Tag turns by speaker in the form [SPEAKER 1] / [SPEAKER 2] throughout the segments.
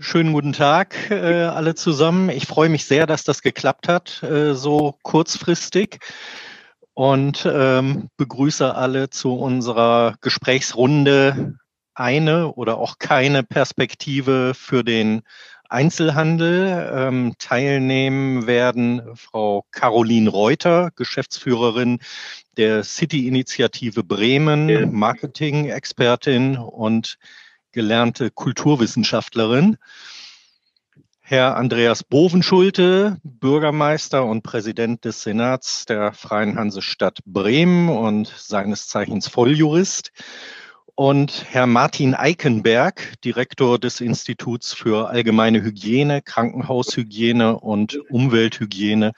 [SPEAKER 1] Schönen guten Tag äh, alle zusammen. Ich freue mich sehr, dass das geklappt hat, äh, so kurzfristig. Und ähm, begrüße alle zu unserer Gesprächsrunde eine oder auch keine Perspektive für den Einzelhandel. Ähm, teilnehmen werden Frau Caroline Reuter, Geschäftsführerin der City-Initiative Bremen, Marketing-Expertin und gelernte Kulturwissenschaftlerin. Herr Andreas Bovenschulte, Bürgermeister und Präsident des Senats der Freien Hansestadt Bremen und seines Zeichens Volljurist und Herr Martin Eikenberg, Direktor des Instituts für allgemeine Hygiene, Krankenhaushygiene und Umwelthygiene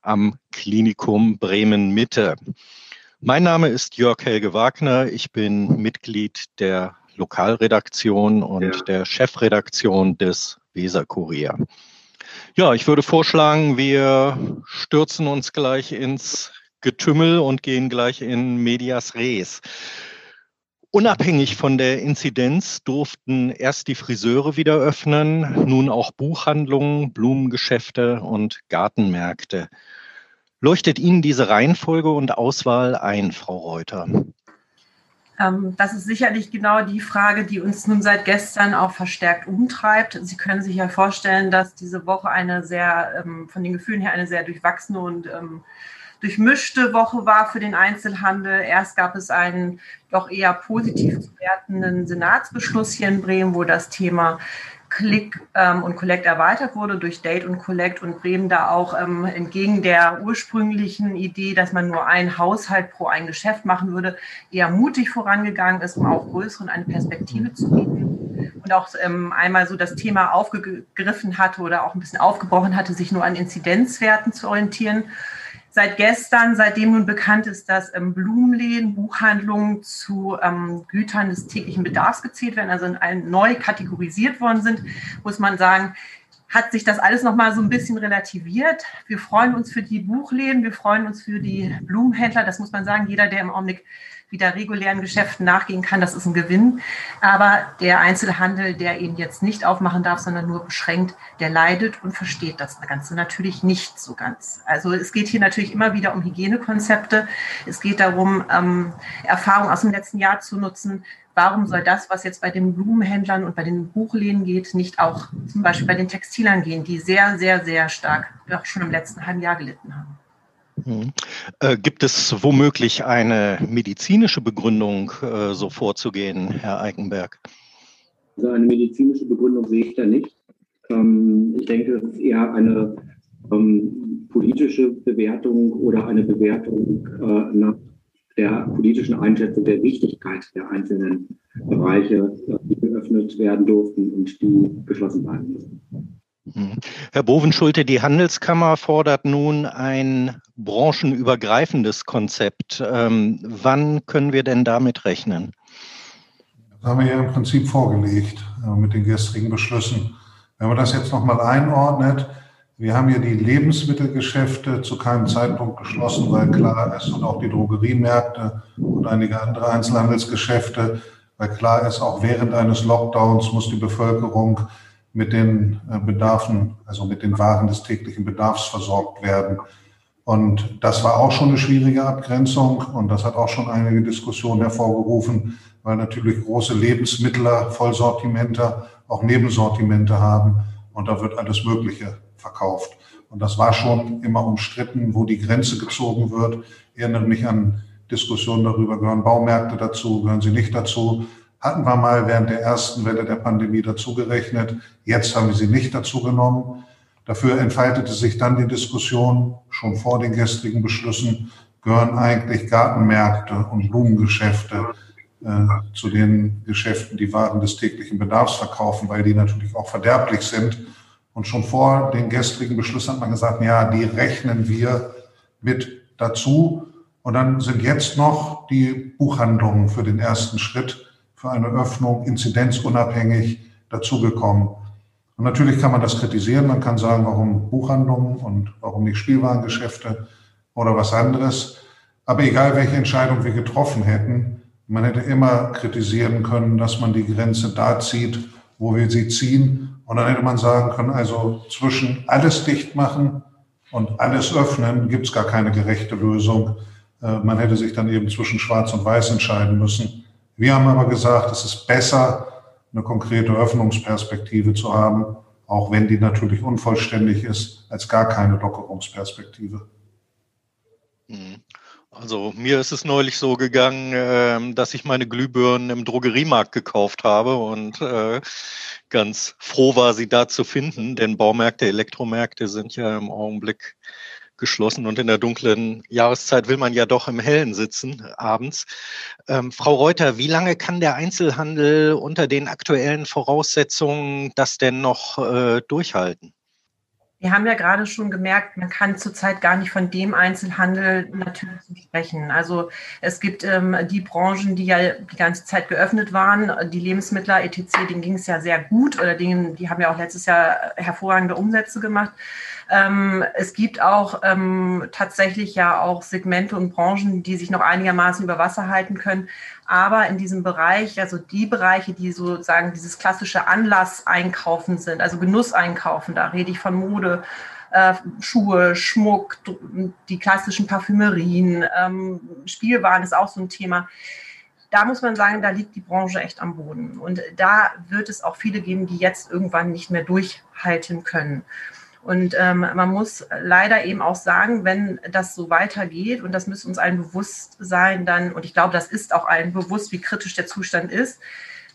[SPEAKER 1] am Klinikum Bremen Mitte. Mein Name ist Jörg Helge Wagner. Ich bin Mitglied der Lokalredaktion und ja. der Chefredaktion des Weser Kurier. Ja, ich würde vorschlagen, wir stürzen uns gleich ins Getümmel und gehen gleich in Medias Res. Unabhängig von der Inzidenz durften erst die Friseure wieder öffnen, nun auch Buchhandlungen, Blumengeschäfte und Gartenmärkte. Leuchtet Ihnen diese Reihenfolge und Auswahl ein, Frau Reuter?
[SPEAKER 2] Ähm, das ist sicherlich genau die Frage, die uns nun seit gestern auch verstärkt umtreibt. Sie können sich ja vorstellen, dass diese Woche eine sehr, ähm, von den Gefühlen her, eine sehr durchwachsene und ähm, durchmischte Woche war für den Einzelhandel. Erst gab es einen doch eher positiv zu wertenden Senatsbeschluss hier in Bremen, wo das Thema Click ähm, und Collect erweitert wurde durch Date und Collect und Bremen da auch ähm, entgegen der ursprünglichen Idee, dass man nur ein Haushalt pro ein Geschäft machen würde, eher mutig vorangegangen ist, um auch größeren eine Perspektive zu bieten. Und auch ähm, einmal so das Thema aufgegriffen hatte oder auch ein bisschen aufgebrochen hatte, sich nur an Inzidenzwerten zu orientieren seit gestern, seitdem nun bekannt ist, dass ähm, Blumenläden, Buchhandlungen zu ähm, Gütern des täglichen Bedarfs gezählt werden, also in ein, neu kategorisiert worden sind, muss man sagen, hat sich das alles nochmal so ein bisschen relativiert. Wir freuen uns für die Buchläden, wir freuen uns für die Blumenhändler. Das muss man sagen, jeder, der im Augenblick wieder regulären Geschäften nachgehen kann, das ist ein Gewinn. Aber der Einzelhandel, der eben jetzt nicht aufmachen darf, sondern nur beschränkt, der leidet und versteht das Ganze natürlich nicht so ganz. Also es geht hier natürlich immer wieder um Hygienekonzepte. Es geht darum, ähm, Erfahrung aus dem letzten Jahr zu nutzen. Warum soll das, was jetzt bei den Blumenhändlern und bei den Buchläden geht, nicht auch zum Beispiel bei den Textilern gehen, die sehr, sehr, sehr stark auch schon im letzten halben Jahr gelitten haben?
[SPEAKER 1] Mhm. Äh, gibt es womöglich eine medizinische Begründung, äh, so vorzugehen, Herr Eikenberg?
[SPEAKER 3] Also eine medizinische Begründung sehe ich da nicht. Ähm, ich denke, es ist eher eine ähm, politische Bewertung oder eine Bewertung äh, nach der politischen Einschätzung der Wichtigkeit der einzelnen Bereiche, äh, die geöffnet werden durften und die geschlossen bleiben müssen.
[SPEAKER 1] Mhm. Herr Bovenschulte, die Handelskammer fordert nun ein branchenübergreifendes Konzept. Ähm, wann können wir denn damit rechnen?
[SPEAKER 4] Das haben wir ja im Prinzip vorgelegt äh, mit den gestrigen Beschlüssen. Wenn man das jetzt nochmal einordnet, wir haben ja die Lebensmittelgeschäfte zu keinem Zeitpunkt geschlossen, weil klar ist, und auch die Drogeriemärkte und einige andere Einzelhandelsgeschäfte, weil klar ist, auch während eines Lockdowns muss die Bevölkerung mit den äh, Bedarfen, also mit den Waren des täglichen Bedarfs versorgt werden. Und das war auch schon eine schwierige Abgrenzung und das hat auch schon einige Diskussionen hervorgerufen, weil natürlich große Lebensmittler, Vollsortimenter auch Nebensortimente haben und da wird alles Mögliche verkauft. Und das war schon immer umstritten, wo die Grenze gezogen wird. Ich erinnere mich an Diskussionen darüber, gehören Baumärkte dazu, gehören sie nicht dazu. Hatten wir mal während der ersten Welle der Pandemie dazugerechnet. Jetzt haben wir sie nicht dazu genommen. Dafür entfaltete sich dann die Diskussion schon vor den gestrigen Beschlüssen, gehören eigentlich Gartenmärkte und Blumengeschäfte äh, zu den Geschäften, die Waren des täglichen Bedarfs verkaufen, weil die natürlich auch verderblich sind. Und schon vor den gestrigen Beschlüssen hat man gesagt, ja, die rechnen wir mit dazu. Und dann sind jetzt noch die Buchhandlungen für den ersten Schritt für eine Öffnung inzidenzunabhängig dazugekommen. Und natürlich kann man das kritisieren. Man kann sagen, warum Buchhandlungen und warum nicht Spielwarengeschäfte oder was anderes. Aber egal, welche Entscheidung wir getroffen hätten, man hätte immer kritisieren können, dass man die Grenze da zieht, wo wir sie ziehen Und dann hätte man sagen können, also zwischen alles dicht machen und alles öffnen gibt es gar keine gerechte Lösung. Äh, man hätte sich dann eben zwischen Schwarz und Weiß entscheiden müssen. Wir haben aber gesagt, es ist besser, eine konkrete Öffnungsperspektive zu haben, auch wenn die natürlich unvollständig ist, als gar keine Lockerungsperspektive.
[SPEAKER 1] Mhm. Also mir ist es neulich so gegangen, äh, dass ich meine Glühbirnen im Drogeriemarkt gekauft habe und äh, ganz froh war, sie da zu finden, denn Baumärkte, Elektromärkte sind ja im Augenblick geschlossen und in der dunklen Jahreszeit will man ja doch im Hellen sitzen abends. Ähm, Frau Reuter, wie lange kann der Einzelhandel unter den aktuellen Voraussetzungen das denn noch äh, durchhalten?
[SPEAKER 2] Wir haben ja gerade schon gemerkt, man kann zurzeit gar nicht von dem Einzelhandel natürlich sprechen. Also es gibt ähm, die Branchen, die ja die ganze Zeit geöffnet waren, die Lebensmittler etc., denen ging es ja sehr gut oder denen, die haben ja auch letztes Jahr hervorragende Umsätze gemacht. Ähm, es gibt auch ähm, tatsächlich ja auch Segmente und Branchen, die sich noch einigermaßen über Wasser halten können. Aber in diesem Bereich, also die Bereiche, die sozusagen dieses klassische Anlasseinkaufen sind, also Genusseinkaufen, da rede ich von Mode, äh, Schuhe, Schmuck, die klassischen Parfümerien, ähm, Spielwaren ist auch so ein Thema da muss man sagen, da liegt die Branche echt am Boden. Und da wird es auch viele geben, die jetzt irgendwann nicht mehr durchhalten können. Und ähm, man muss leider eben auch sagen, wenn das so weitergeht, und das müsste uns allen bewusst sein, dann, und ich glaube, das ist auch allen bewusst, wie kritisch der Zustand ist,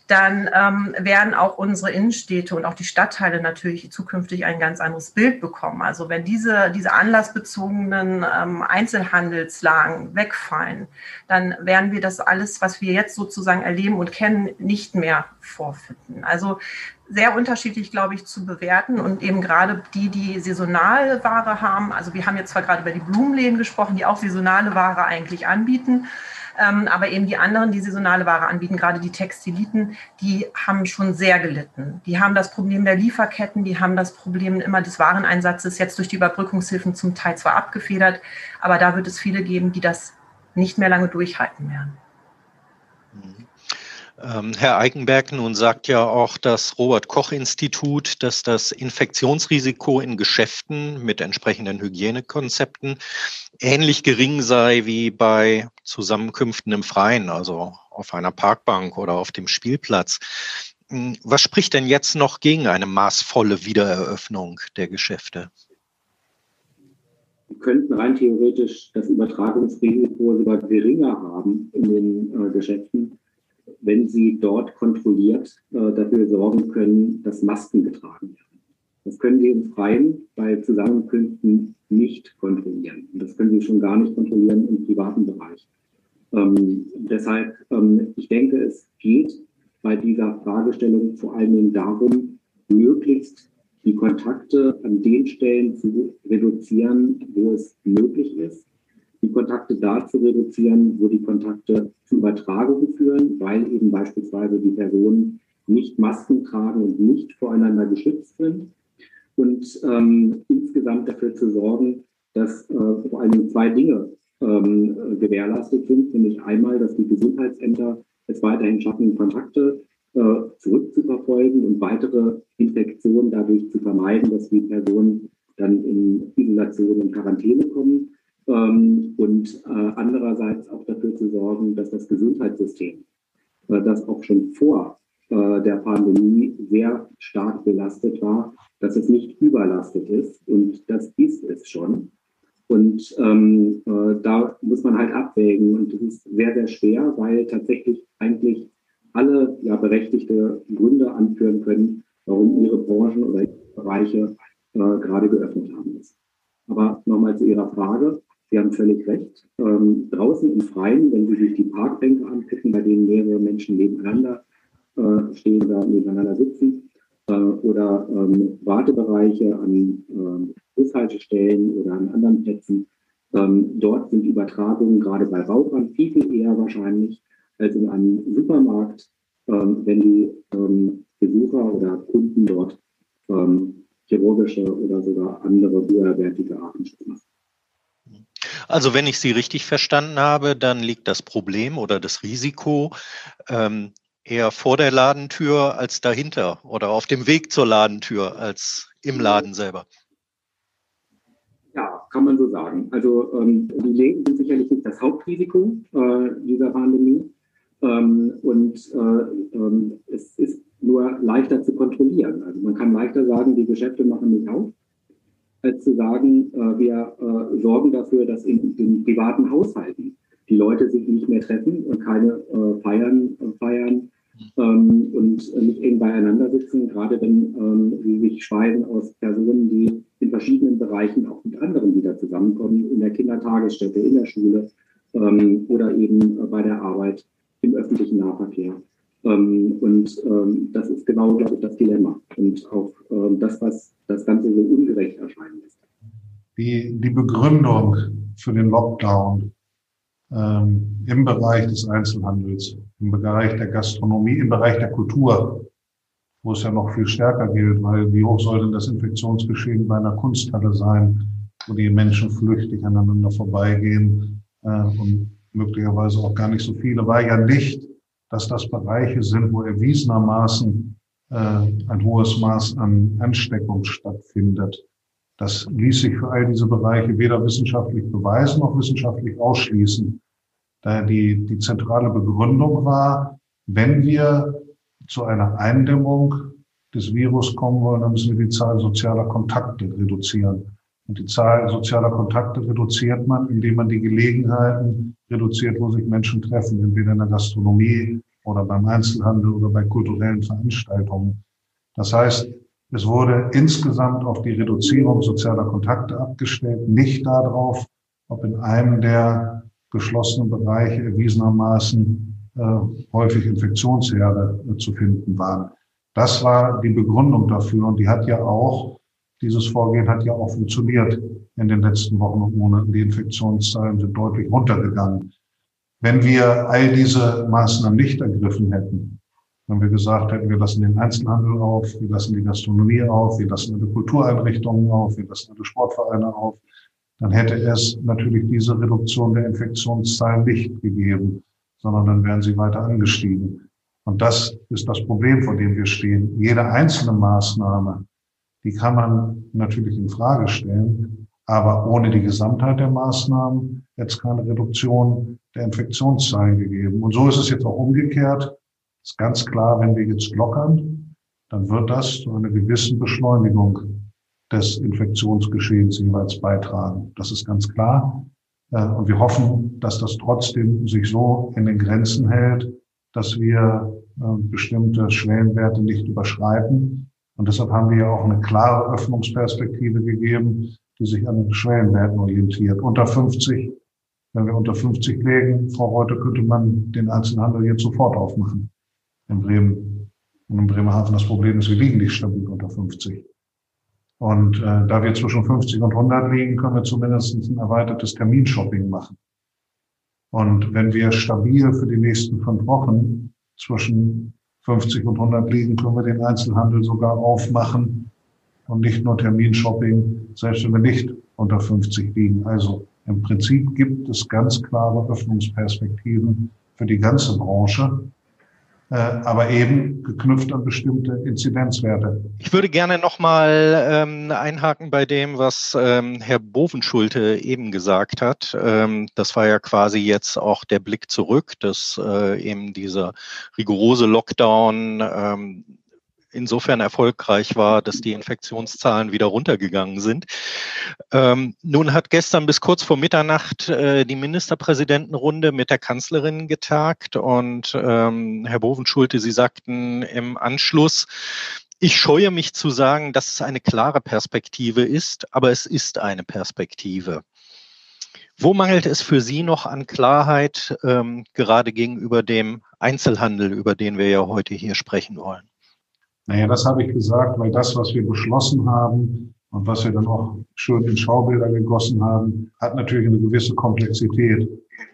[SPEAKER 2] dann ähm, werden auch unsere Innenstädte und auch die Stadtteile natürlich zukünftig ein ganz anderes Bild bekommen. Also wenn diese, diese anlassbezogenen ähm, Einzelhandelslagen wegfallen, dann werden wir das alles, was wir jetzt sozusagen erleben und kennen, nicht mehr vorfinden. Also sehr unterschiedlich, glaube ich, zu bewerten und eben gerade die, die saisonale Ware haben. Also wir haben jetzt zwar gerade über die Blumenläden gesprochen, die auch saisonale Ware eigentlich anbieten. Ähm, aber eben die anderen, die saisonale Ware anbieten, gerade die Textiliten, die haben schon sehr gelitten. Die haben das Problem der Lieferketten, die haben das Problem immer des Wareneinsatzes jetzt durch die Überbrückungshilfen zum Teil zwar abgefedert, aber da wird es viele geben, die das nicht mehr lange durchhalten werden.
[SPEAKER 1] Ähm, Herr Eikenberg nun sagt ja auch das Robert Koch Institut, dass das Infektionsrisiko in Geschäften mit entsprechenden Hygienekonzepten ähnlich gering sei wie bei Zusammenkünften im Freien, also auf einer Parkbank oder auf dem Spielplatz. Hm, was spricht denn jetzt noch gegen eine maßvolle Wiedereröffnung der Geschäfte?
[SPEAKER 3] Wir könnten rein theoretisch das Übertragungsrisiko sogar geringer haben in den äh, Geschäften, wenn sie dort kontrolliert äh, dafür sorgen können, dass Masken getragen werden. Das können sie im Freien bei Zusammenkünften nicht kontrollieren. Das können sie schon gar nicht kontrollieren im privaten Bereich. Ähm, deshalb, ähm, ich denke, es geht bei dieser Fragestellung vor allen Dingen darum, möglichst die Kontakte an den Stellen zu reduzieren, wo es möglich ist die Kontakte da zu reduzieren, wo die Kontakte zu Übertragungen führen, weil eben beispielsweise die Personen nicht Masken tragen und nicht voreinander geschützt sind. Und ähm, insgesamt dafür zu sorgen, dass äh, vor allem zwei Dinge ähm, gewährleistet sind, nämlich einmal, dass die Gesundheitsämter es weiterhin schaffen, Kontakte äh, zurückzuverfolgen und weitere Infektionen dadurch zu vermeiden, dass die Personen dann in Isolation und Quarantäne kommen und äh, andererseits auch dafür zu sorgen, dass das Gesundheitssystem, äh, das auch schon vor äh, der Pandemie sehr stark belastet war, dass es nicht überlastet ist und das ist es schon. Und ähm, äh, da muss man halt abwägen und das ist sehr, sehr schwer, weil tatsächlich eigentlich alle ja, berechtigte Gründe anführen können, warum ihre Branchen oder Bereiche äh, gerade geöffnet haben. Aber nochmal zu Ihrer Frage. Sie haben völlig recht. Ähm, draußen im Freien, wenn Sie sich die Parkbänke angucken, bei denen mehrere Menschen nebeneinander äh, stehen oder nebeneinander sitzen, äh, oder ähm, Wartebereiche an äh, Bushaltestellen oder an anderen Plätzen, ähm, dort sind Übertragungen gerade bei Rauchern viel, viel eher wahrscheinlich als in einem Supermarkt, ähm, wenn die ähm, Besucher oder Kunden dort ähm, chirurgische oder sogar andere höherwertige Artenschutz machen.
[SPEAKER 1] Also wenn ich Sie richtig verstanden habe, dann liegt das Problem oder das Risiko ähm, Eher vor der Ladentür als dahinter oder auf dem Weg zur Ladentür als im Laden selber.
[SPEAKER 3] Ja, kann man so sagen. Also ähm, die Läden sind sicherlich nicht das Hauptrisiko äh, dieser Pandemie. Ähm, und äh, ähm, es ist nur leichter zu kontrollieren. Also man kann leichter sagen, die Geschäfte machen nicht auf, als zu sagen, äh, wir äh, sorgen dafür, dass in den privaten Haushalten die Leute sich nicht mehr treffen und keine äh, Feiern feiern ähm, und nicht eng beieinander sitzen, gerade wenn ähm, sie sich speisen aus Personen, die in verschiedenen Bereichen auch mit anderen wieder zusammenkommen, in der Kindertagesstätte, in der Schule ähm, oder eben bei der Arbeit im öffentlichen Nahverkehr. Ähm, und ähm, das ist genau, glaube ich, das Dilemma und auch ähm, das, was das Ganze so ungerecht erscheinen lässt.
[SPEAKER 4] Die, die Begründung für den Lockdown ähm, im Bereich des Einzelhandels, im Bereich der Gastronomie, im Bereich der Kultur, wo es ja noch viel stärker gilt, weil wie hoch soll denn das Infektionsgeschehen bei einer Kunsthalle sein, wo die Menschen flüchtig aneinander vorbeigehen äh, und möglicherweise auch gar nicht so viele, war ja nicht, dass das Bereiche sind, wo erwiesenermaßen äh, ein hohes Maß an Ansteckung stattfindet. Das ließ sich für all diese Bereiche weder wissenschaftlich beweisen noch wissenschaftlich ausschließen. Daher die, die zentrale Begründung war, wenn wir zu einer Eindämmung des Virus kommen wollen, dann müssen wir die Zahl sozialer Kontakte reduzieren. Und die Zahl sozialer Kontakte reduziert man, indem man die Gelegenheiten reduziert, wo sich Menschen treffen, entweder in der Gastronomie oder beim Einzelhandel oder bei kulturellen Veranstaltungen. Das heißt, es wurde insgesamt auf die Reduzierung sozialer Kontakte abgestellt, nicht darauf, ob in einem der geschlossenen Bereiche erwiesenermaßen äh, häufig Infektionsherde äh, zu finden waren. Das war die Begründung dafür und die hat ja auch, dieses Vorgehen hat ja auch funktioniert in den letzten Wochen und Monaten. Die Infektionszahlen sind deutlich runtergegangen. Wenn wir all diese Maßnahmen nicht ergriffen hätten, wenn wir gesagt hätten, wir lassen den Einzelhandel auf, wir lassen die Gastronomie auf, wir lassen alle Kultureinrichtungen auf, wir lassen alle Sportvereine auf, dann hätte es natürlich diese Reduktion der Infektionszahlen nicht gegeben, sondern dann wären sie weiter angestiegen. Und das ist das Problem, vor dem wir stehen. Jede einzelne Maßnahme, die kann man natürlich in Frage stellen, aber ohne die Gesamtheit der Maßnahmen es keine Reduktion der Infektionszahlen gegeben. Und so ist es jetzt auch umgekehrt ist ganz klar, wenn wir jetzt lockern, dann wird das zu einer gewissen Beschleunigung des Infektionsgeschehens jeweils beitragen. Das ist ganz klar. Äh, und wir hoffen, dass das trotzdem sich so in den Grenzen hält, dass wir äh, bestimmte Schwellenwerte nicht überschreiten. Und deshalb haben wir ja auch eine klare Öffnungsperspektive gegeben, die sich an den Schwellenwerten orientiert. Unter 50, wenn wir unter 50 legen, Frau Reuter, könnte man den Einzelhandel jetzt sofort aufmachen in Bremen und in Bremerhaven. Das Problem ist, wir liegen nicht stabil unter 50. Und äh, da wir zwischen 50 und 100 liegen, können wir zumindest ein erweitertes Terminshopping machen. Und wenn wir stabil für die nächsten fünf Wochen zwischen 50 und 100 liegen, können wir den Einzelhandel sogar aufmachen und nicht nur Terminshopping, selbst wenn wir nicht unter 50 liegen. Also im Prinzip gibt es ganz klare Öffnungsperspektiven für die ganze Branche. Äh, aber eben geknüpft an bestimmte Inzidenzwerte.
[SPEAKER 1] Ich würde gerne nochmal ähm, einhaken bei dem, was ähm, Herr Bovenschulte eben gesagt hat. Ähm, das war ja quasi jetzt auch der Blick zurück, dass äh, eben dieser rigorose Lockdown ähm, insofern erfolgreich war, dass die Infektionszahlen wieder runtergegangen sind. Ähm, nun hat gestern bis kurz vor Mitternacht äh, die Ministerpräsidentenrunde mit der Kanzlerin getagt und ähm, Herr Bovenschulte, Sie sagten im Anschluss, ich scheue mich zu sagen, dass es eine klare Perspektive ist, aber es ist eine Perspektive. Wo mangelt es für Sie noch an Klarheit, ähm, gerade gegenüber dem Einzelhandel, über den wir ja heute hier sprechen wollen?
[SPEAKER 4] Naja, das habe ich gesagt, weil das, was wir beschlossen haben und was wir dann auch schön in Schaubilder gegossen haben, hat natürlich eine gewisse Komplexität.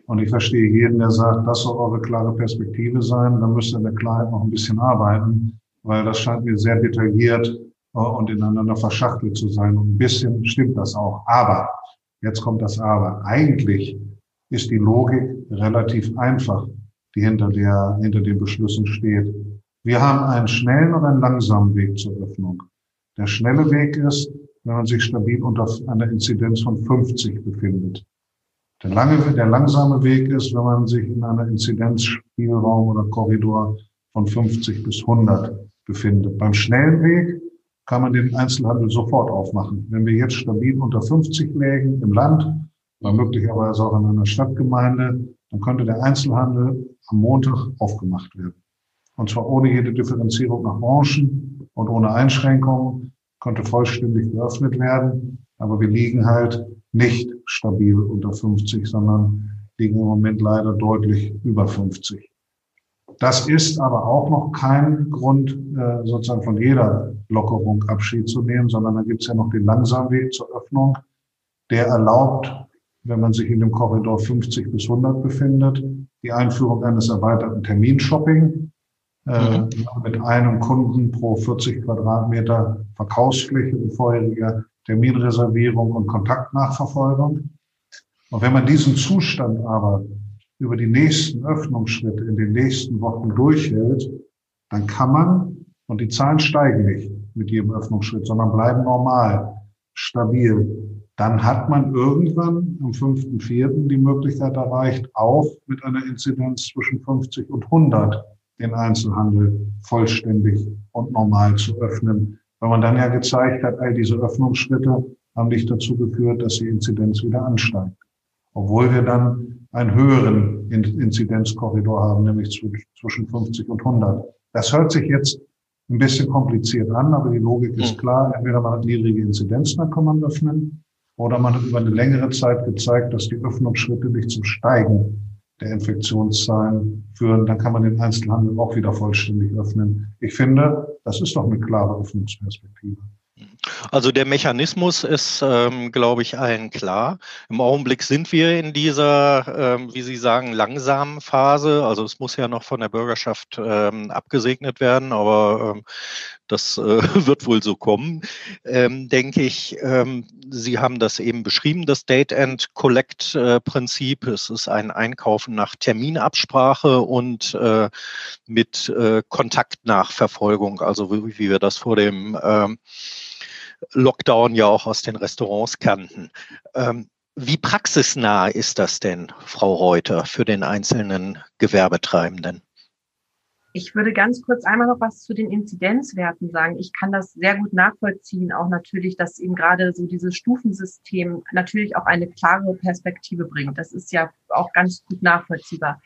[SPEAKER 4] Und ich verstehe jeden, der sagt, das soll eure klare Perspektive sein, dann müsst ihr in der Klarheit noch ein bisschen arbeiten, weil das scheint mir sehr detailliert äh, und ineinander verschachtelt zu sein. Und ein bisschen stimmt das auch. Aber, jetzt kommt das Aber, eigentlich ist die Logik relativ einfach. die hinter, der, hinter den Beschlüssen steht. Wir haben einen schnellen und einen langsamen Weg zur Öffnung. Der schnelle Weg ist, wenn man sich stabil unter einer Inzidenz von 50 befindet. Der, lange, der langsame Weg ist, wenn man sich in einer Inzidenzspielraum oder Korridor von 50 bis 100 befindet. Beim schnellen Weg kann man den Einzelhandel sofort aufmachen. Wenn wir jetzt stabil unter 50 lägen im Land, oder möglicherweise auch in einer Stadtgemeinde, dann könnte der Einzelhandel am Montag aufgemacht werden. Und zwar ohne jede Differenzierung nach Branchen und ohne Einschränkungen, könnte vollständig geöffnet werden. Aber wir liegen halt nicht stabil unter 50, sondern liegen im Moment leider deutlich über 50. Das ist aber auch noch kein Grund, äh, sozusagen von jeder Lockerung Abschied zu nehmen, sondern da gibt es ja noch den langsamen Weg zur Öffnung. Der erlaubt, wenn man sich in dem Korridor 50 bis 100 befindet, die Einführung eines erweiterten Terminshopping mhm. mit einem Kunden pro 40 Quadratmeter Verkaufsfläche und vorheriger Terminreservierung und Kontaktnachverfolgung. Und wenn man diesen Zustand aber über die nächsten Öffnungsschritte in den nächsten Wochen durchhält, dann kann man, und die Zahlen steigen nicht mit jedem Öffnungsschritt, sondern bleiben normal, stabil, dann hat man irgendwann am 5.4. die Möglichkeit erreicht, auch mit einer Inzidenz zwischen 50 und 100 den Einzelhandel vollständig und normal zu öffnen. Weil man dann ja gezeigt hat, all diese Öffnungsschritte haben nicht dazu geführt, dass die Inzidenz wieder ansteigt. Obwohl wir dann einen höheren Inzidenzkorridor haben, nämlich zwischen 50 und 100. Das hört sich jetzt ein bisschen kompliziert an, aber die Logik ist hm. klar. Entweder man hat niedrige Inzidenzen, dann kann man öffnen, oder man hat über eine längere Zeit gezeigt, dass die Öffnungsschritte nicht zum Steigen der Infektionszahlen führen. Dann kann man den Einzelhandel auch wieder vollständig öffnen. Ich finde, das ist doch eine klare Öffnungsperspektive.
[SPEAKER 1] Also der Mechanismus ist, ähm, glaube ich, allen klar. Im Augenblick sind wir in dieser, ähm, wie Sie sagen, langsamen Phase. Also es muss ja noch von der Bürgerschaft ähm, abgesegnet werden, aber ähm, das äh, wird wohl so kommen, ähm, denke ich. Ähm, Sie haben das eben beschrieben, das Date-and-Collect-Prinzip. Es ist ein Einkaufen nach Terminabsprache und äh, mit äh, Kontaktnachverfolgung, also wie, wie wir das vor dem ähm, Lockdown ja auch aus den Restaurants kannten. Ähm, wie praxisnah ist das denn, Frau Reuter, für den einzelnen Gewerbetreibenden?
[SPEAKER 2] Ich würde ganz kurz einmal noch was zu den Inzidenzwerten sagen. Ich kann das sehr gut nachvollziehen, auch natürlich, dass eben gerade so dieses Stufensystem natürlich auch eine klare Perspektive bringt. Das ist ja auch ganz gut nachvollziehbar.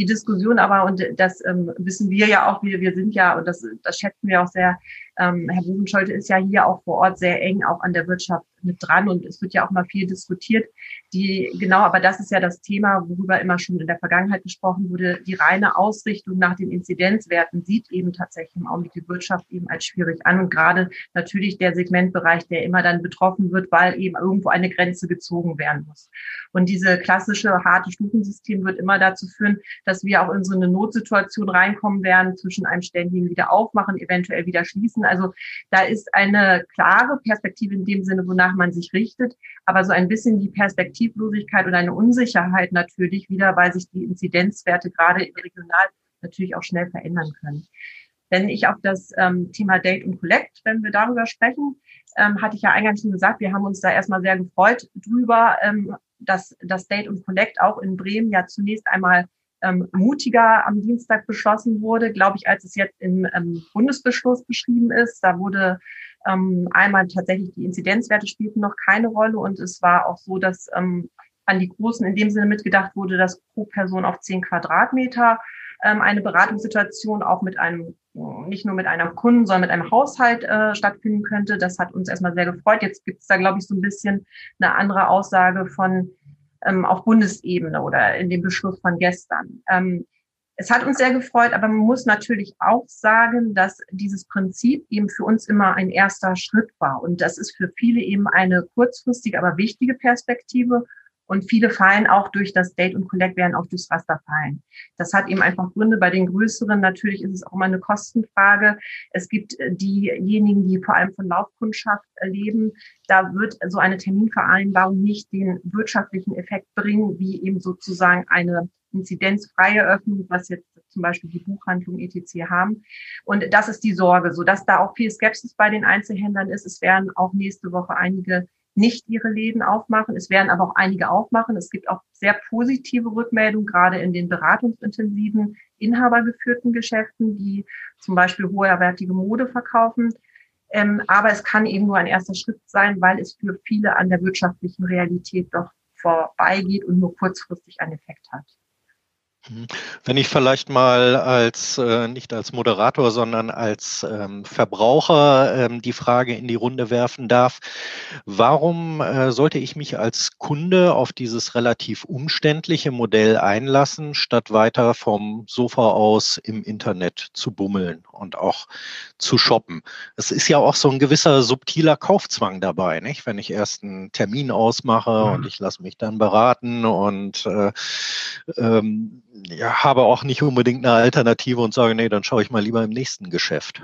[SPEAKER 2] Die Diskussion aber, und das ähm, wissen wir ja auch, wir, wir sind ja, und das, das schätzen wir auch sehr, ähm, Herr Bubenscholte ist ja hier auch vor Ort sehr eng auch an der Wirtschaft mit dran und es wird ja auch mal viel diskutiert. Die, genau, aber das ist ja das Thema, worüber immer schon in der Vergangenheit gesprochen wurde. Die reine Ausrichtung nach den Inzidenzwerten sieht eben tatsächlich im Augenblick die Wirtschaft eben als schwierig an und gerade natürlich der Segmentbereich, der immer dann betroffen wird, weil eben irgendwo eine Grenze gezogen werden muss. Und diese klassische harte Stufensystem wird immer dazu führen, dass wir auch in so eine Notsituation reinkommen werden zwischen einem ständigen Wiederaufmachen, eventuell wieder schließen. Also da ist eine klare Perspektive in dem Sinne, wonach man sich richtet, aber so ein bisschen die Perspektivlosigkeit und eine Unsicherheit natürlich wieder, weil sich die Inzidenzwerte gerade regional natürlich auch schnell verändern können. Wenn ich auf das ähm, Thema Date und Collect, wenn wir darüber sprechen, ähm, hatte ich ja eingangs schon gesagt, wir haben uns da erstmal sehr gefreut drüber, ähm, dass das Date und Collect auch in Bremen ja zunächst einmal ähm, mutiger am Dienstag beschlossen wurde, glaube ich, als es jetzt im ähm, Bundesbeschluss beschrieben ist. Da wurde ähm, einmal tatsächlich die Inzidenzwerte spielten noch keine Rolle und es war auch so, dass ähm, an die Großen in dem Sinne mitgedacht wurde, dass pro Person auf zehn Quadratmeter ähm, eine Beratungssituation auch mit einem, nicht nur mit einem Kunden, sondern mit einem Haushalt äh, stattfinden könnte. Das hat uns erstmal sehr gefreut. Jetzt gibt es da, glaube ich, so ein bisschen eine andere Aussage von ähm, auf Bundesebene oder in dem Beschluss von gestern. Ähm, es hat uns sehr gefreut, aber man muss natürlich auch sagen, dass dieses Prinzip eben für uns immer ein erster Schritt war. Und das ist für viele eben eine kurzfristige, aber wichtige Perspektive. Und viele fallen auch durch das Date und Collect werden auch durchs Raster fallen. Das hat eben einfach Gründe. Bei den größeren natürlich ist es auch immer eine Kostenfrage. Es gibt äh, diejenigen, die vor allem von Laufkundschaft leben. Da wird so eine Terminvereinbarung nicht den wirtschaftlichen Effekt bringen, wie eben sozusagen eine inzidenzfreie Öffnung, was jetzt zum Beispiel die Buchhandlung etc. haben. Und das ist die Sorge, so dass da auch viel Skepsis bei den Einzelhändlern ist. Es werden auch nächste Woche einige nicht ihre Läden aufmachen. Es werden aber auch einige aufmachen. Es gibt auch sehr positive Rückmeldungen, gerade in den beratungsintensiven, inhabergeführten Geschäften, die zum Beispiel hoherwertige Mode verkaufen. Ähm, aber es kann eben nur ein erster Schritt sein, weil es für viele an der wirtschaftlichen Realität doch vorbeigeht und nur kurzfristig einen Effekt hat.
[SPEAKER 1] Mhm. Wenn ich vielleicht mal als, äh, nicht als Moderator, sondern als ähm, Verbraucher ähm, die Frage in die Runde werfen darf, warum äh, sollte ich mich als Kunde auf dieses relativ umständliche Modell einlassen, statt weiter vom Sofa aus im Internet zu bummeln und auch zu shoppen? Es ist ja auch so ein gewisser subtiler Kaufzwang dabei, nicht? Wenn ich erst einen Termin ausmache mhm. und ich lasse mich dann beraten und äh, ähm, ja, habe auch nicht unbedingt eine Alternative und sage, nee, dann schaue ich mal lieber im nächsten Geschäft.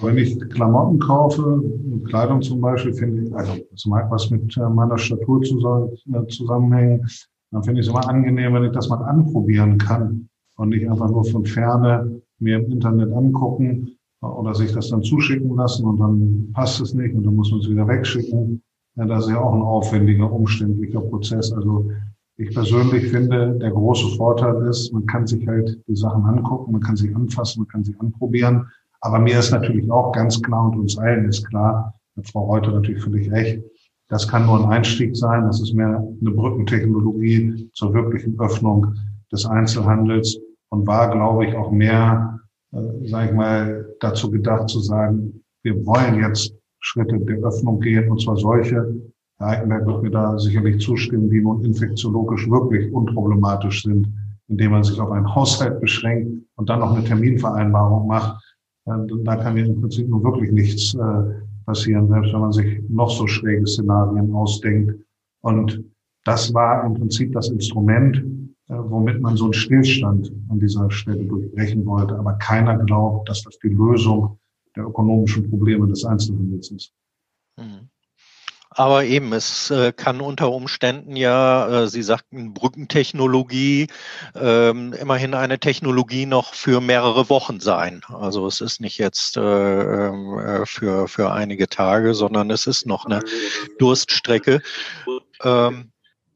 [SPEAKER 4] Wenn ich Klamotten kaufe, Kleidung zum Beispiel, finde ich, also es mag was mit äh, meiner Statur äh, zusammenhängen, dann finde ich es immer angenehm, wenn ich das mal anprobieren kann und nicht einfach nur von Ferne mir im Internet angucken oder sich das dann zuschicken lassen und dann passt es nicht und dann muss man es wieder wegschicken. Ja, das ist ja auch ein aufwendiger, umständlicher Prozess. Also ich persönlich finde, der große Vorteil ist, man kann sich halt die Sachen angucken, man kann sie anfassen, man kann sie anprobieren. Aber mir ist natürlich auch ganz klar und uns allen ist klar, hat Frau Reuter natürlich völlig recht, das kann nur ein Einstieg sein. Das ist mehr eine Brückentechnologie zur wirklichen Öffnung des Einzelhandels und war, glaube ich, auch mehr, äh, sage ich mal, dazu gedacht zu sagen, wir wollen jetzt Schritte der Öffnung gehen und zwar solche, Herr Eichenberg wird mir da sicherlich zustimmen, die nun infektiologisch wirklich unproblematisch sind, indem man sich auf einen Haushalt beschränkt und dann noch eine Terminvereinbarung macht. Da kann im Prinzip nur wirklich nichts äh, passieren, selbst wenn man sich noch so schräge Szenarien ausdenkt. Und das war im Prinzip das Instrument, äh, womit man so einen Stillstand an dieser Stelle durchbrechen wollte. Aber keiner glaubt, dass das die Lösung der ökonomischen Probleme des Einzelhandels ist.
[SPEAKER 1] Mhm. Aber eben, es äh, kann unter Umständen ja, äh, Sie sagten Brückentechnologie, ähm, immerhin eine Technologie noch für mehrere Wochen sein. Also es ist nicht jetzt äh, ähm, äh, für, für einige Tage, sondern es ist noch eine Durststrecke. Ähm,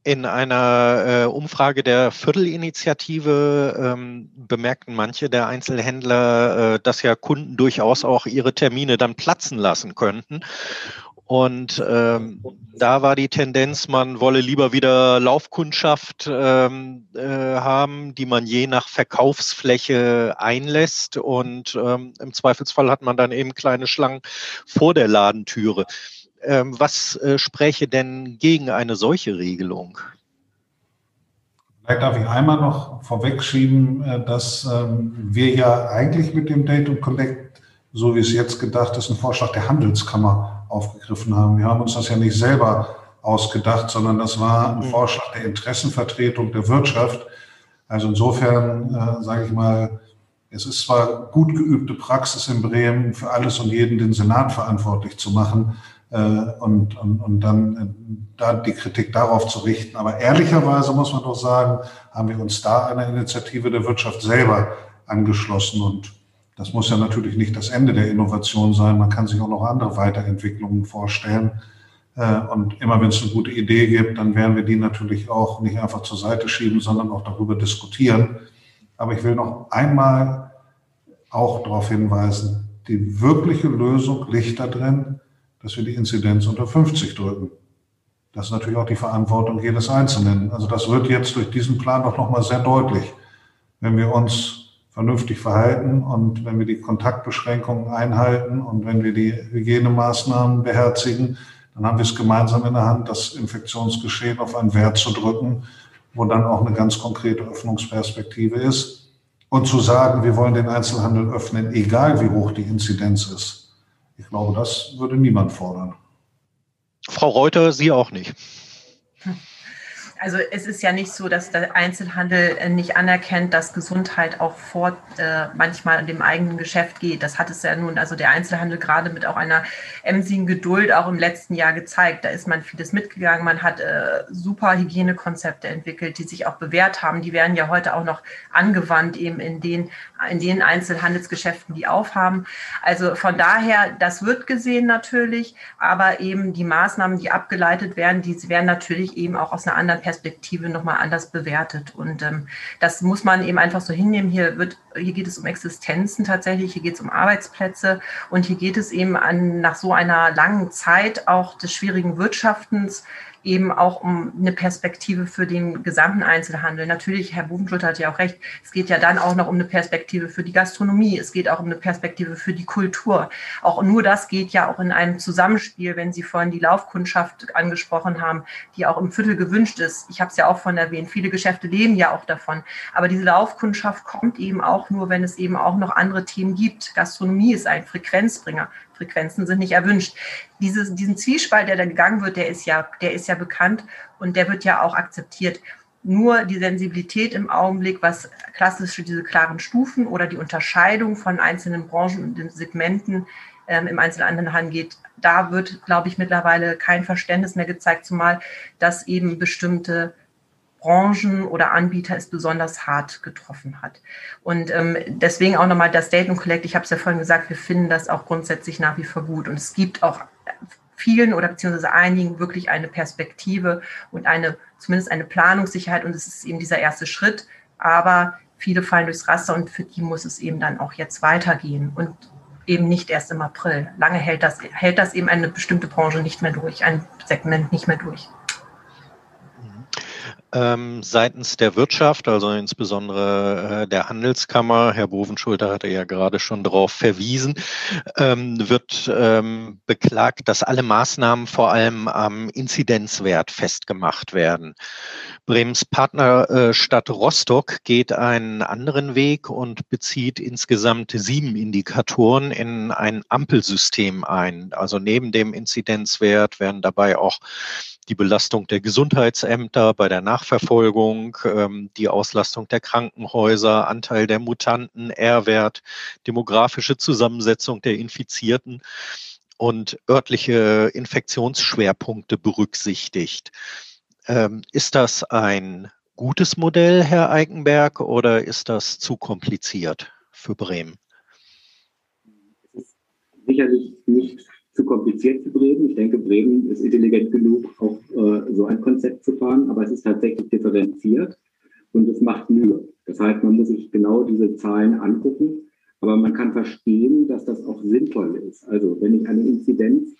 [SPEAKER 1] in einer äh, Umfrage der Viertelinitiative ähm, bemerkten manche der Einzelhändler, äh, dass ja Kunden durchaus auch ihre Termine dann platzen lassen könnten. Und ähm, da war die Tendenz, man wolle lieber wieder Laufkundschaft ähm, äh, haben, die man je nach Verkaufsfläche einlässt. Und ähm, im Zweifelsfall hat man dann eben kleine Schlangen vor der Ladentüre. Ähm, was äh, spräche denn gegen eine solche Regelung?
[SPEAKER 4] Vielleicht darf ich einmal noch vorwegschieben, äh, dass ähm, wir ja eigentlich mit dem Date und Connect, so wie es jetzt gedacht ist, einen Vorschlag der Handelskammer aufgegriffen haben. Wir haben uns das ja nicht selber ausgedacht, sondern das war ein mhm. Vorschlag der Interessenvertretung der Wirtschaft. Also insofern äh, sage ich mal, es ist zwar gut geübte Praxis in Bremen, für alles und jeden den Senat verantwortlich zu machen äh, und, und, und dann äh, da die Kritik darauf zu richten. Aber ehrlicherweise muss man doch sagen, haben wir uns da einer Initiative der Wirtschaft selber angeschlossen und das muss ja natürlich nicht das Ende der Innovation sein. Man kann sich auch noch andere Weiterentwicklungen vorstellen. Äh, und immer wenn es eine gute Idee gibt, dann werden wir die natürlich auch nicht einfach zur Seite schieben, sondern auch darüber diskutieren. Aber ich will noch einmal auch darauf hinweisen, die wirkliche Lösung liegt da drin, dass wir die Inzidenz unter 50 drücken. Das ist natürlich auch die Verantwortung jedes Einzelnen. Also das wird jetzt durch diesen Plan doch nochmal sehr deutlich. Wenn wir uns vernünftig verhalten und wenn wir die Kontaktbeschränkungen einhalten und wenn wir die Hygienemaßnahmen beherzigen, dann haben wir es gemeinsam in der Hand, das Infektionsgeschehen auf einen Wert zu drücken, wo dann auch eine ganz konkrete Öffnungsperspektive ist. Und zu sagen, wir wollen den Einzelhandel öffnen, egal wie hoch die Inzidenz ist. Ich glaube, das würde niemand fordern.
[SPEAKER 1] Frau Reuter, Sie auch nicht.
[SPEAKER 2] Also es ist ja nicht so, dass der Einzelhandel äh, nicht anerkennt, dass Gesundheit auch vor äh, manchmal in dem eigenen Geschäft geht. Das hat es ja nun, also der Einzelhandel gerade mit auch einer emsigen Geduld auch im letzten Jahr gezeigt. Da ist man vieles mitgegangen. Man hat äh, super Hygienekonzepte entwickelt, die sich auch bewährt haben. Die werden ja heute auch noch angewandt eben in den, in den Einzelhandelsgeschäften, die aufhaben. Also von daher, das wird gesehen natürlich, aber eben die Maßnahmen, die abgeleitet werden, die werden natürlich eben auch aus einer anderen Perspektive nochmal anders bewertet. Und ähm, das muss man eben einfach so hinnehmen. Hier wird, hier geht es um Existenzen tatsächlich, hier geht es um Arbeitsplätze und hier geht es eben an, nach so einer langen Zeit auch des schwierigen Wirtschaftens eben auch um eine Perspektive für den gesamten Einzelhandel. Natürlich, Herr Bubenschulter hat ja auch recht, es geht ja dann auch noch um eine Perspektive für die Gastronomie, es geht auch um eine Perspektive für die Kultur. Auch nur das geht ja auch in einem Zusammenspiel, wenn Sie vorhin die Laufkundschaft angesprochen haben, die auch im Viertel gewünscht ist. Ich habe es ja auch von erwähnt, viele Geschäfte leben ja auch davon. Aber diese Laufkundschaft kommt eben auch nur, wenn es eben auch noch andere Themen gibt. Gastronomie ist ein Frequenzbringer. Frequenzen sind nicht erwünscht. Dieses, diesen Zwiespalt, der da gegangen wird, der ist ja, der ist ja bekannt und der wird ja auch akzeptiert. Nur die Sensibilität im Augenblick, was klassisch diese klaren Stufen oder die Unterscheidung von einzelnen Branchen und Segmenten ähm, im Einzelhandel geht, da wird, glaube ich, mittlerweile kein Verständnis mehr gezeigt, zumal dass eben bestimmte Branchen oder Anbieter es besonders hart getroffen hat. Und ähm, deswegen auch nochmal das Date und Collect. Ich habe es ja vorhin gesagt, wir finden das auch grundsätzlich nach wie vor gut. Und es gibt auch vielen oder beziehungsweise einigen wirklich eine Perspektive und eine, zumindest eine Planungssicherheit. Und es ist eben dieser erste Schritt. Aber viele fallen durchs Raster und für die muss es eben dann auch jetzt weitergehen. Und eben nicht erst im April. Lange hält das, hält das eben eine bestimmte Branche nicht mehr durch, ein Segment nicht mehr durch
[SPEAKER 1] ähm, seitens der Wirtschaft, also insbesondere äh, der Handelskammer, Herr Bovenschulter hatte ja gerade schon darauf verwiesen, ähm, wird ähm, beklagt, dass alle Maßnahmen vor allem am Inzidenzwert festgemacht werden. Bremens Partnerstadt äh, Rostock geht einen anderen Weg und bezieht insgesamt sieben Indikatoren in ein Ampelsystem ein. Also neben dem Inzidenzwert werden dabei auch die Belastung der Gesundheitsämter bei der Nachverfolgung, ähm, die Auslastung der Krankenhäuser, Anteil der Mutanten, R-Wert, demografische Zusammensetzung der Infizierten und örtliche Infektionsschwerpunkte berücksichtigt. Ähm, ist das ein gutes Modell, Herr Eikenberg, oder ist das zu kompliziert für Bremen?
[SPEAKER 3] Sicherlich nicht zu kompliziert für Bremen. Ich denke, Bremen ist intelligent genug, auch äh, so ein Konzept zu fahren, aber es ist tatsächlich differenziert und es macht Mühe. Das heißt, man muss sich genau diese Zahlen angucken, aber man kann verstehen, dass das auch sinnvoll ist. Also wenn ich eine Inzidenz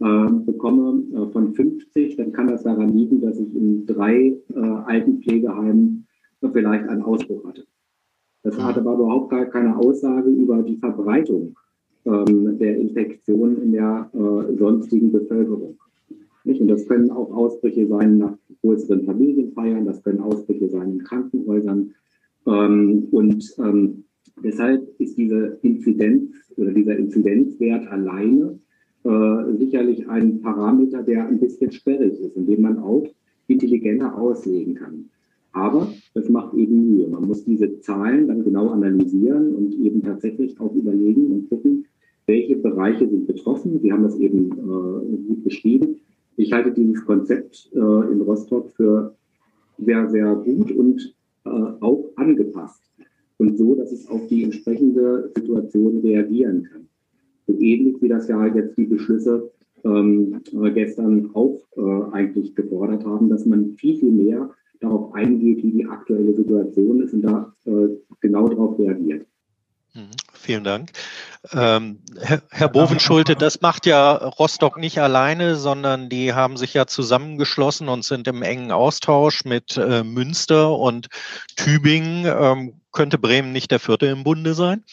[SPEAKER 3] äh, bekomme äh, von 50, dann kann das daran liegen, dass ich in drei äh, Altenpflegeheimen vielleicht einen Ausbruch hatte. Das hat aber überhaupt gar keine Aussage über die Verbreitung ähm, der Infektion in der äh, sonstigen Bevölkerung. Nicht? Und das können auch Ausbrüche sein nach größeren Familienfeiern, das können Ausbrüche sein in Krankenhäusern. Ähm, und ähm, deshalb ist diese Inzidenz oder dieser Inzidenzwert alleine äh, sicherlich ein Parameter, der ein bisschen sperrig ist und den man auch intelligenter auslegen kann. Aber es macht eben Mühe. Man muss diese Zahlen dann genau analysieren und eben tatsächlich auch überlegen und gucken, welche Bereiche sind betroffen. Sie haben das eben äh, gut beschrieben. Ich halte dieses Konzept äh, in Rostock für sehr, sehr gut und äh, auch angepasst. Und so, dass es auf die entsprechende Situation reagieren kann. So ähnlich wie das ja jetzt die Beschlüsse ähm, gestern auch äh, eigentlich gefordert haben, dass man viel, viel mehr darauf eingeht, wie die aktuelle Situation ist und da äh, genau darauf reagiert.
[SPEAKER 1] Vielen Dank. Ähm, Herr, Herr Bovenschulte, das macht ja Rostock nicht alleine, sondern die haben sich ja zusammengeschlossen und sind im engen Austausch mit äh, Münster und Tübingen. Ähm, könnte Bremen nicht der vierte im Bunde sein?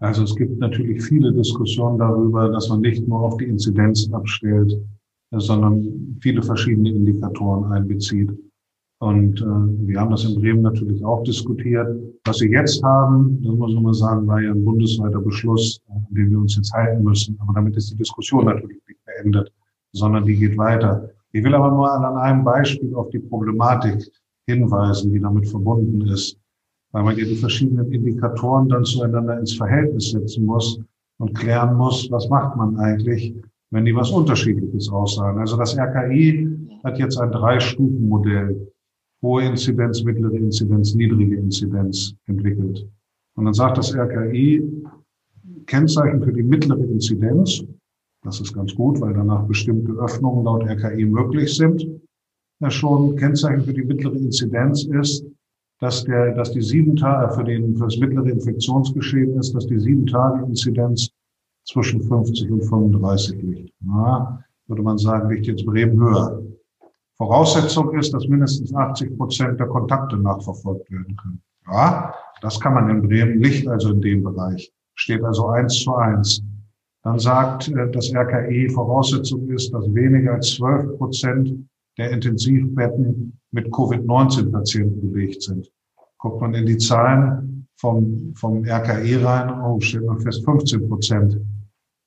[SPEAKER 4] Also es gibt natürlich viele Diskussionen darüber, dass man nicht nur auf die Inzidenz abstellt, sondern viele verschiedene Indikatoren einbezieht. Und äh, wir haben das in Bremen natürlich auch diskutiert. Was wir jetzt haben, das muss man mal sagen, war ja ein bundesweiter Beschluss, an dem wir uns jetzt halten müssen. Aber damit ist die Diskussion natürlich nicht beendet, sondern die geht weiter. Ich will aber nur an einem Beispiel auf die Problematik hinweisen, die damit verbunden ist, weil man ja die verschiedenen Indikatoren dann zueinander ins Verhältnis setzen muss und klären muss, was macht man eigentlich, wenn die was Unterschiedliches aussagen. Also das RKI hat jetzt ein Drei-Stufen-Modell, hohe Inzidenz, mittlere Inzidenz, niedrige Inzidenz entwickelt. Und dann sagt das RKI, Kennzeichen für die mittlere Inzidenz, das ist ganz gut, weil danach bestimmte Öffnungen laut RKI möglich sind, ja schon Kennzeichen für die mittlere Inzidenz ist, dass der, dass die sieben Tage für den, für das mittlere Infektionsgeschehen ist, dass die sieben Tage Inzidenz zwischen 50 und 35 liegt. Na, würde man sagen, liegt jetzt Bremen höher. Voraussetzung ist, dass mindestens 80 Prozent der Kontakte nachverfolgt werden können. Ja, das kann man in Bremen nicht, also in dem Bereich. Steht also eins zu eins. Dann sagt äh, das RKI, Voraussetzung ist, dass weniger als 12 Prozent der Intensivbetten mit Covid-19-Patienten belegt sind. Guckt man in die Zahlen vom, vom RKI rein, oh, stellt man fest, 15 Prozent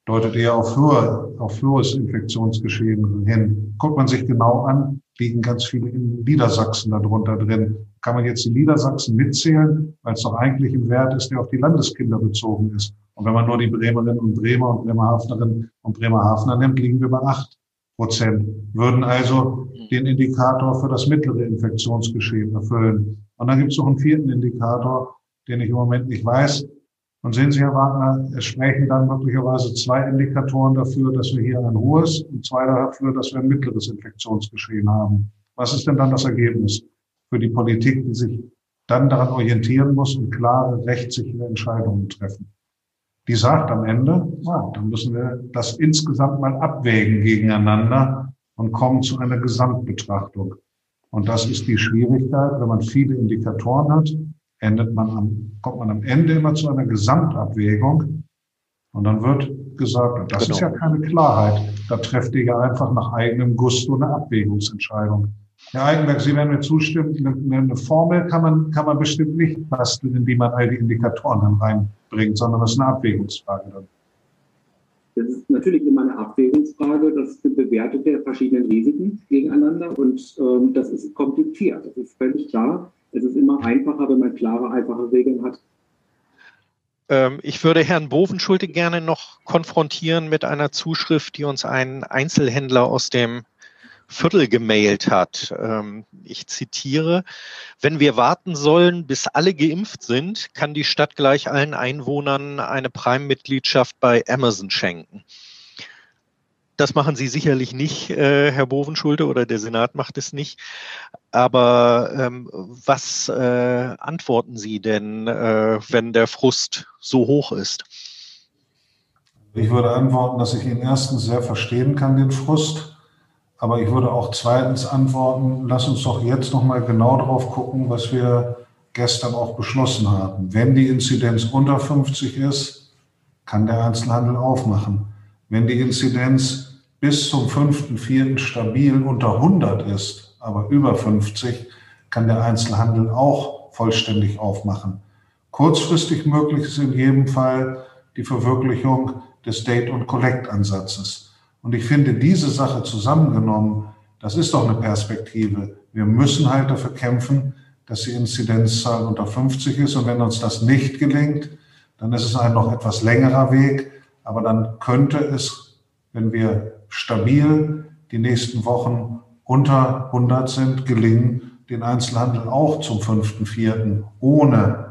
[SPEAKER 4] deutet eher auf, höher, auf höheres Infektionsgeschehen hin. Guckt man sich genau an, liegen ganz viele in Niedersachsen darunter drin. Kann man jetzt die Niedersachsen mitzählen, weil es doch eigentlich ein Wert ist, der auf die Landeskinder bezogen ist. Und wenn man nur die Bremerinnen und Bremer und Bremerhavenerinnen und Bremerhavener nimmt, liegen wir bei acht Prozent, würden also den Indikator für das mittlere Infektionsgeschehen erfüllen. Und dann gibt es noch einen vierten Indikator, den ich im Moment nicht weiß, und sehen Sie, Herr Wagner, es sprechen dann möglicherweise zwei Indikatoren dafür, dass wir hier ein hohes und zwei dafür, dass wir ein mittleres Infektionsgeschehen haben. Was ist denn dann das Ergebnis für die Politik, die sich dann daran orientieren muss und klare, rechtssichere Entscheidungen treffen? Die sagt am Ende, ja, dann müssen wir das insgesamt mal abwägen gegeneinander und kommen zu einer Gesamtbetrachtung. Und das ist die Schwierigkeit, wenn man viele Indikatoren hat, endet man am, kommt man am Ende immer zu einer Gesamtabwägung. Und dann wird gesagt, das genau. ist ja keine Klarheit. Da trefft ihr ja einfach nach eigenem Gusto eine Abwägungsentscheidung. Herr Eigenberg, Sie werden mir zustimmen, eine, eine Formel kann man, kann man bestimmt nicht basteln, in die man all die Indikatoren dann reinbringt, sondern das ist eine Abwägungsfrage dann.
[SPEAKER 3] Das ist natürlich immer eine Abwägungsfrage, das bewertet der verschiedenen Risiken gegeneinander und ähm, das ist kompliziert, das ist völlig klar. Es ist immer einfacher, wenn man klare, einfache Regeln hat.
[SPEAKER 1] Ähm, ich würde Herrn Bovenschulte gerne noch konfrontieren mit einer Zuschrift, die uns ein Einzelhändler aus dem Viertel gemailt hat. Ähm, ich zitiere, wenn wir warten sollen, bis alle geimpft sind, kann die Stadt gleich allen Einwohnern eine Prime-Mitgliedschaft bei Amazon schenken. Das machen Sie sicherlich nicht, äh, Herr Bovenschulte, oder der Senat macht es nicht. Aber ähm, was äh, antworten Sie denn, äh, wenn der Frust so hoch ist?
[SPEAKER 4] Ich würde antworten, dass ich ihn erstens sehr verstehen kann, den Frust. Aber ich würde auch zweitens antworten, lass uns doch jetzt nochmal genau drauf gucken, was wir gestern auch beschlossen haben. Wenn die Inzidenz unter 50 ist, kann der Einzelhandel aufmachen. Wenn die Inzidenz bis zum 5.4. stabil unter 100 ist, aber über 50, kann der Einzelhandel auch vollständig aufmachen. Kurzfristig möglich ist in jedem Fall die Verwirklichung des Date- und Collect-Ansatzes. Und ich finde, diese Sache zusammengenommen, das ist doch eine Perspektive. Wir müssen halt dafür kämpfen, dass die Inzidenzzahl unter 50 ist. Und wenn uns das nicht gelingt, dann ist es ein noch etwas längerer Weg. Aber dann könnte es, wenn wir stabil die nächsten Wochen unter 100 sind, gelingen, den Einzelhandel auch zum 5.4. ohne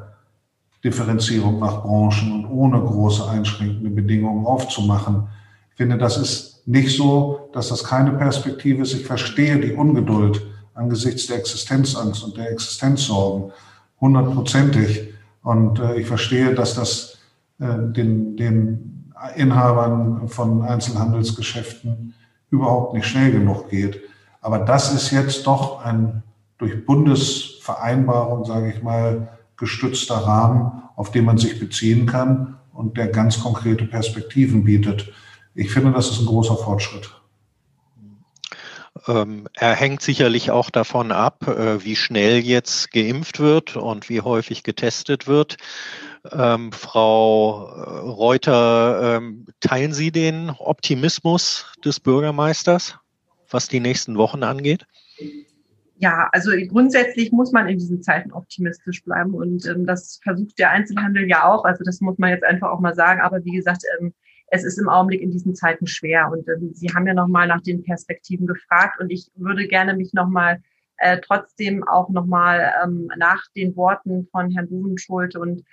[SPEAKER 4] Differenzierung nach Branchen und ohne große einschränkende Bedingungen aufzumachen. Ich finde, das ist nicht so, dass das keine Perspektive ist. Ich verstehe die Ungeduld angesichts der Existenzangst und der Existenzsorgen hundertprozentig. Und äh, ich verstehe, dass das äh, den, den Inhabern von Einzelhandelsgeschäften überhaupt nicht schnell genug geht. Aber das ist jetzt doch ein durch Bundesvereinbarung, sage ich mal, gestützter Rahmen, auf den man sich beziehen kann und der ganz konkrete Perspektiven bietet. Ich finde, das ist ein großer Fortschritt.
[SPEAKER 1] Ähm, er hängt sicherlich auch davon ab, äh, wie schnell jetzt geimpft wird und wie häufig getestet wird. Ähm, Frau äh, Reuter, ähm, teilen Sie den Optimismus des Bürgermeisters? was die nächsten Wochen angeht?
[SPEAKER 2] Ja, also grundsätzlich muss man in diesen Zeiten optimistisch bleiben und ähm, das versucht der Einzelhandel ja auch. Also das muss man jetzt einfach auch mal sagen. Aber wie gesagt, ähm, es ist im Augenblick in diesen Zeiten schwer. Und ähm, Sie haben ja nochmal nach den Perspektiven gefragt und ich würde gerne mich nochmal äh, trotzdem auch nochmal ähm, nach den Worten von Herrn Bubenschulte und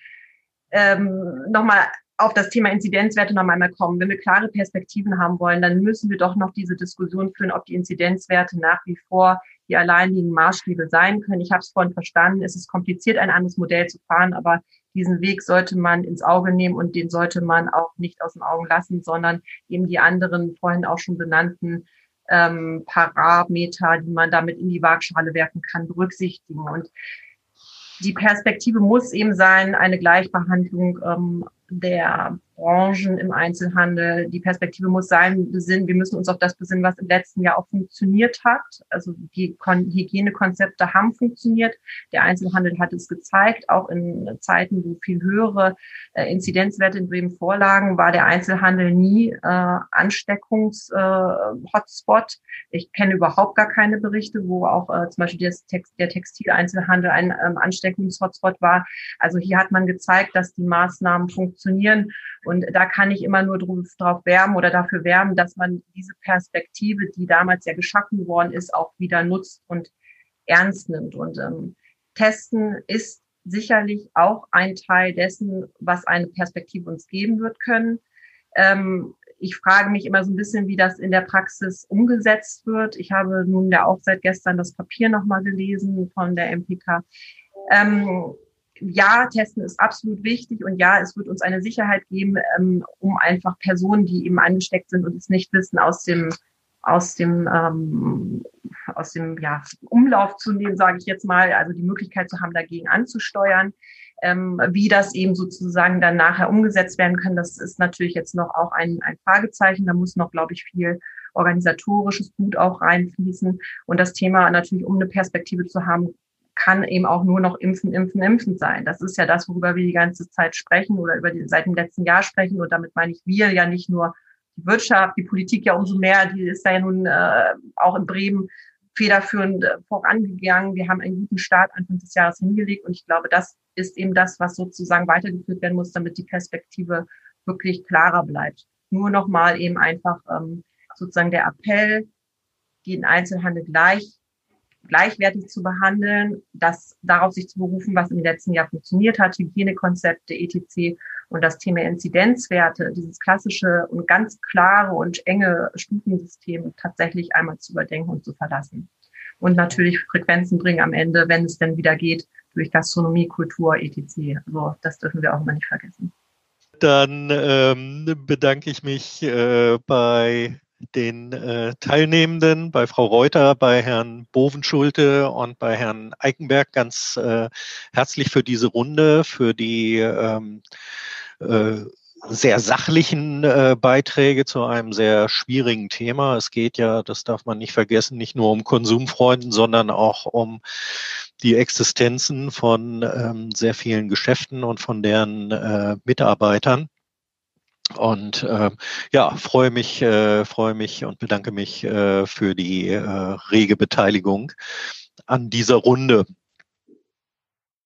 [SPEAKER 2] ähm, nochmal auf das Thema Inzidenzwerte noch einmal kommen. Wenn wir klare Perspektiven haben wollen, dann müssen wir doch noch diese Diskussion führen, ob die Inzidenzwerte nach wie vor die alleinigen Maßstäbe sein können. Ich habe es vorhin verstanden, es ist kompliziert, ein anderes Modell zu fahren, aber diesen Weg sollte man ins Auge nehmen und den sollte man auch nicht aus den Augen lassen, sondern eben die anderen vorhin auch schon benannten ähm, Parameter, die man damit in die Waagschale werfen kann, berücksichtigen. Und die Perspektive muss eben sein, eine Gleichbehandlung ähm, der Branchen im Einzelhandel. Die Perspektive muss sein, besinnen, wir müssen uns auf das besinnen, was im letzten Jahr auch funktioniert hat. Also die Kon Hygienekonzepte haben funktioniert. Der Einzelhandel hat es gezeigt. Auch in Zeiten, wo viel höhere äh, Inzidenzwerte in Bremen vorlagen, war der Einzelhandel nie äh, Ansteckungs-Hotspot. Äh, ich kenne überhaupt gar keine Berichte, wo auch äh, zum Beispiel Text, der Textileinzelhandel ein ähm, Ansteckungs-Hotspot war. Also hier hat man gezeigt, dass die Maßnahmen funktionieren und da kann ich immer nur drauf werben oder dafür werben, dass man diese Perspektive, die damals ja geschaffen worden ist, auch wieder nutzt und ernst nimmt. Und ähm, Testen ist sicherlich auch ein Teil dessen, was eine Perspektive uns geben wird können. Ähm, ich frage mich immer so ein bisschen, wie das in der Praxis umgesetzt wird. Ich habe nun ja auch seit gestern das Papier nochmal gelesen von der MPK. Ähm, ja, testen ist absolut wichtig und ja, es wird uns eine Sicherheit geben, ähm, um einfach Personen, die eben angesteckt sind und es nicht wissen, aus dem aus dem ähm, aus dem ja, Umlauf zu nehmen, sage ich jetzt mal, also die Möglichkeit zu haben, dagegen anzusteuern. Ähm, wie das eben sozusagen dann nachher umgesetzt werden kann, das ist natürlich jetzt noch auch ein, ein Fragezeichen. Da muss noch, glaube ich, viel organisatorisches Blut auch reinfließen. Und das Thema natürlich, um eine Perspektive zu haben, kann eben auch nur noch impfen, impfen, impfen sein. Das ist ja das, worüber wir die ganze Zeit sprechen oder über die, seit dem letzten Jahr sprechen. Und damit meine ich wir ja nicht nur die Wirtschaft, die Politik ja umso mehr, die ist ja nun äh, auch in Bremen federführend äh, vorangegangen. Wir haben einen guten Start Anfang des Jahres hingelegt und ich glaube, das ist eben das, was sozusagen weitergeführt werden muss, damit die Perspektive wirklich klarer bleibt. Nur nochmal eben einfach ähm, sozusagen der Appell, den Einzelhandel gleich gleichwertig zu behandeln, das darauf sich zu berufen, was im letzten Jahr funktioniert hat, Hygienekonzepte, etc. Und das Thema Inzidenzwerte, dieses klassische und ganz klare und enge Stufensystem tatsächlich einmal zu überdenken und zu verlassen. Und natürlich Frequenzen bringen am Ende, wenn es denn wieder geht, durch Gastronomie, Kultur, etc. Also das dürfen wir auch immer nicht vergessen.
[SPEAKER 1] Dann ähm, bedanke ich mich äh, bei den äh, Teilnehmenden, bei Frau Reuter, bei Herrn Bovenschulte und bei Herrn Eikenberg ganz äh, herzlich für diese Runde, für die ähm, äh, sehr sachlichen äh, Beiträge zu einem sehr schwierigen Thema. Es geht ja, das darf man nicht vergessen, nicht nur um Konsumfreunden, sondern auch um die Existenzen von ähm, sehr vielen Geschäften und von deren äh, Mitarbeitern. Und äh, ja, freue mich, äh, freue mich und bedanke mich äh, für die äh, rege Beteiligung an dieser Runde.